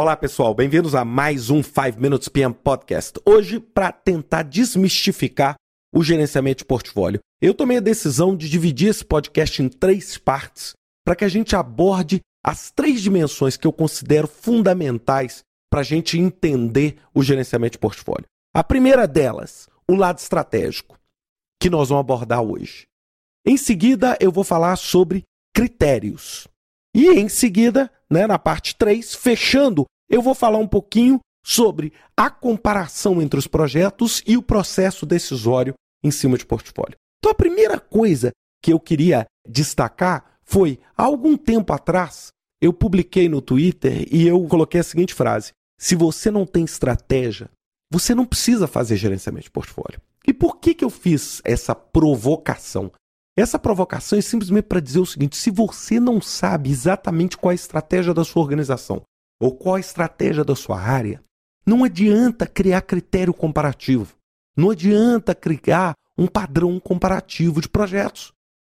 Olá, pessoal, bem-vindos a mais um 5 Minutes PM Podcast. Hoje, para tentar desmistificar o gerenciamento de portfólio, eu tomei a decisão de dividir esse podcast em três partes para que a gente aborde as três dimensões que eu considero fundamentais para a gente entender o gerenciamento de portfólio. A primeira delas, o lado estratégico, que nós vamos abordar hoje. Em seguida, eu vou falar sobre critérios. E em seguida, né, na parte 3, fechando, eu vou falar um pouquinho sobre a comparação entre os projetos e o processo decisório em cima de portfólio. Então, a primeira coisa que eu queria destacar foi, há algum tempo atrás, eu publiquei no Twitter e eu coloquei a seguinte frase: se você não tem estratégia, você não precisa fazer gerenciamento de portfólio. E por que, que eu fiz essa provocação? Essa provocação é simplesmente para dizer o seguinte: se você não sabe exatamente qual é a estratégia da sua organização ou qual é a estratégia da sua área, não adianta criar critério comparativo. Não adianta criar um padrão comparativo de projetos.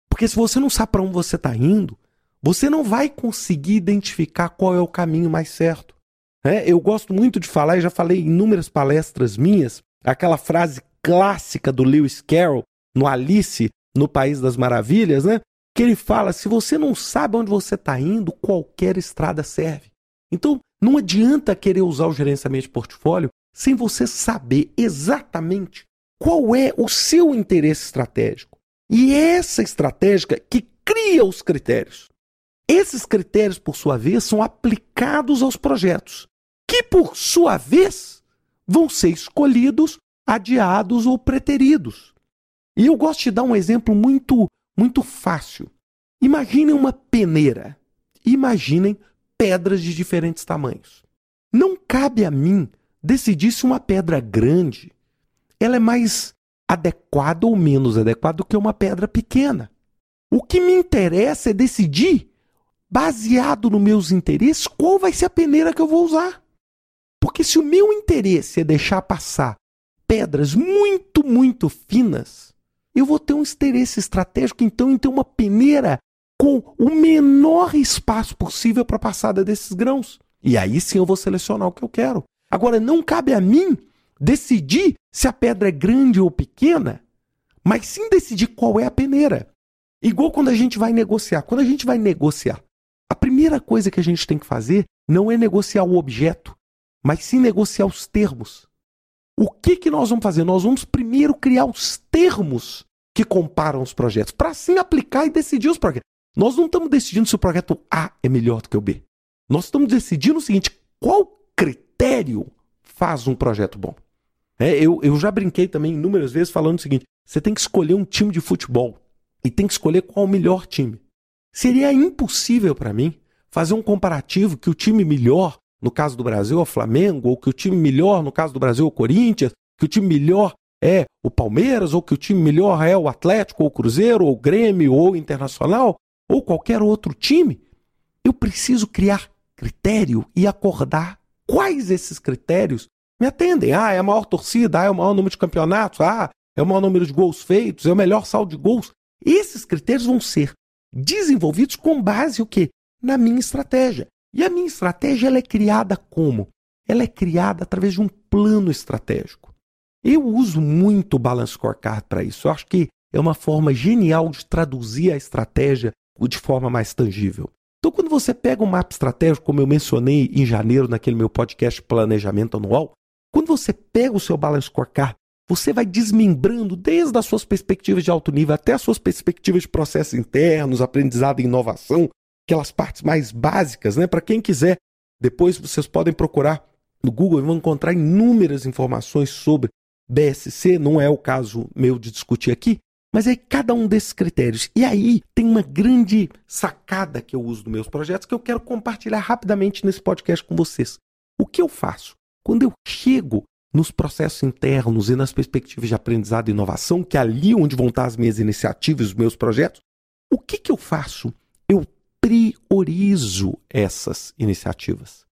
Porque se você não sabe para onde você está indo, você não vai conseguir identificar qual é o caminho mais certo. É, eu gosto muito de falar, e já falei em inúmeras palestras minhas, aquela frase clássica do Lewis Carroll no Alice no País das Maravilhas, né? Que ele fala: se você não sabe onde você está indo, qualquer estrada serve. Então, não adianta querer usar o gerenciamento de portfólio sem você saber exatamente qual é o seu interesse estratégico. E é essa estratégia que cria os critérios. Esses critérios, por sua vez, são aplicados aos projetos, que, por sua vez, vão ser escolhidos, adiados ou preteridos. E eu gosto de dar um exemplo muito, muito fácil. Imaginem uma peneira. Imaginem pedras de diferentes tamanhos. Não cabe a mim decidir se uma pedra grande ela é mais adequada ou menos adequada do que uma pedra pequena. O que me interessa é decidir, baseado nos meus interesses, qual vai ser a peneira que eu vou usar. Porque se o meu interesse é deixar passar pedras muito, muito finas, eu vou ter um interesse estratégico, então, em ter uma peneira com o menor espaço possível para a passada desses grãos. E aí sim eu vou selecionar o que eu quero. Agora, não cabe a mim decidir se a pedra é grande ou pequena, mas sim decidir qual é a peneira. Igual quando a gente vai negociar. Quando a gente vai negociar, a primeira coisa que a gente tem que fazer não é negociar o objeto, mas sim negociar os termos. O que, que nós vamos fazer? Nós vamos primeiro criar os termos que comparam os projetos, para assim aplicar e decidir os projetos. Nós não estamos decidindo se o projeto A é melhor do que o B. Nós estamos decidindo o seguinte: qual critério faz um projeto bom? É, eu, eu já brinquei também inúmeras vezes falando o seguinte: você tem que escolher um time de futebol e tem que escolher qual o melhor time. Seria impossível para mim fazer um comparativo que o time melhor no caso do Brasil, é o Flamengo, ou que o time melhor, no caso do Brasil, é o Corinthians, que o time melhor é o Palmeiras, ou que o time melhor é o Atlético, ou o Cruzeiro, ou o Grêmio, ou o Internacional, ou qualquer outro time, eu preciso criar critério e acordar quais esses critérios me atendem. Ah, é a maior torcida, ah, é o maior número de campeonatos, ah, é o maior número de gols feitos, é o melhor saldo de gols. Esses critérios vão ser desenvolvidos com base o quê? Na minha estratégia. E a minha estratégia ela é criada como? Ela é criada através de um plano estratégico. Eu uso muito o Balance Scorecard para isso. Eu acho que é uma forma genial de traduzir a estratégia de forma mais tangível. Então, quando você pega um mapa estratégico, como eu mencionei em janeiro naquele meu podcast Planejamento Anual, quando você pega o seu Balance Scorecard, você vai desmembrando desde as suas perspectivas de alto nível até as suas perspectivas de processos internos, aprendizado e inovação, aquelas partes mais básicas, né? Para quem quiser, depois vocês podem procurar no Google e vão encontrar inúmeras informações sobre BSC, não é o caso meu de discutir aqui, mas é cada um desses critérios. E aí tem uma grande sacada que eu uso nos meus projetos que eu quero compartilhar rapidamente nesse podcast com vocês. O que eu faço? Quando eu chego nos processos internos e nas perspectivas de aprendizado e inovação, que é ali onde vão estar as minhas iniciativas, os meus projetos, o que, que eu faço? Eu priorizo essas iniciativas.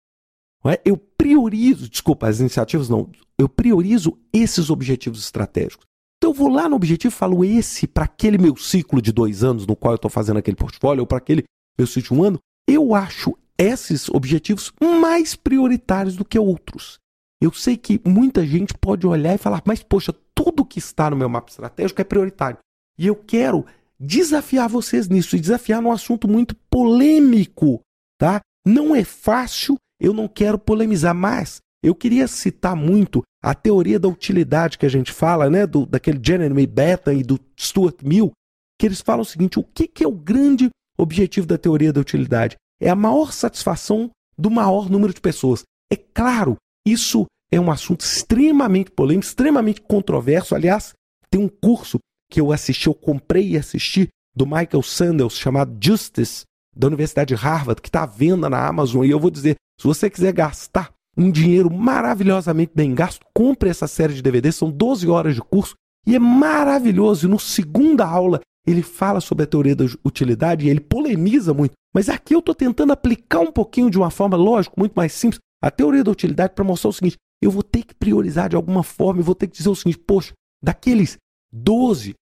É? Eu priorizo, desculpa, as iniciativas não, eu priorizo esses objetivos estratégicos. Então eu vou lá no objetivo e falo esse para aquele meu ciclo de dois anos no qual eu estou fazendo aquele portfólio, ou para aquele meu ciclo de um ano, eu acho esses objetivos mais prioritários do que outros. Eu sei que muita gente pode olhar e falar, mas poxa, tudo que está no meu mapa estratégico é prioritário. E eu quero desafiar vocês nisso e desafiar num assunto muito polêmico, tá? Não é fácil, eu não quero polemizar, mas eu queria citar muito a teoria da utilidade que a gente fala, né, do, daquele Jeremy Bentham e do Stuart Mill, que eles falam o seguinte: o que, que é o grande objetivo da teoria da utilidade? É a maior satisfação do maior número de pessoas. É claro, isso é um assunto extremamente polêmico, extremamente controverso. Aliás, tem um curso que eu assisti, eu comprei e assisti, do Michael Sandels, chamado Justice, da Universidade de Harvard, que está à venda na Amazon. E eu vou dizer: se você quiser gastar um dinheiro maravilhosamente bem gasto, compre essa série de DVDs, são 12 horas de curso e é maravilhoso. E no segunda aula ele fala sobre a teoria da utilidade e ele polemiza muito. Mas aqui eu estou tentando aplicar um pouquinho de uma forma, lógico, muito mais simples, a teoria da utilidade para mostrar o seguinte: eu vou ter que priorizar de alguma forma, eu vou ter que dizer o seguinte, poxa, daqueles 12,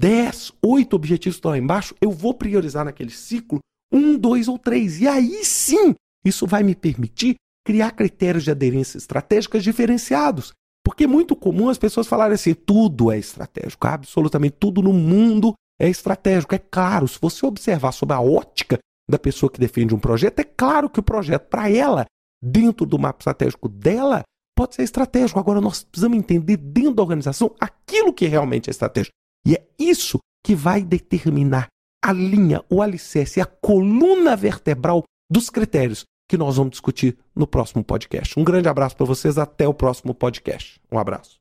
10, 8 objetivos estão lá embaixo, eu vou priorizar naquele ciclo um, dois ou três. E aí sim, isso vai me permitir criar critérios de aderência estratégicas diferenciados. Porque é muito comum as pessoas falarem assim: tudo é estratégico, absolutamente tudo no mundo é estratégico. É claro, se você observar sob a ótica da pessoa que defende um projeto, é claro que o projeto, para ela, dentro do mapa estratégico dela, pode ser estratégico. Agora, nós precisamos entender dentro da organização aquilo que realmente é estratégico. E é isso que vai determinar a linha, o alicerce, a coluna vertebral dos critérios que nós vamos discutir no próximo podcast. Um grande abraço para vocês, até o próximo podcast. Um abraço.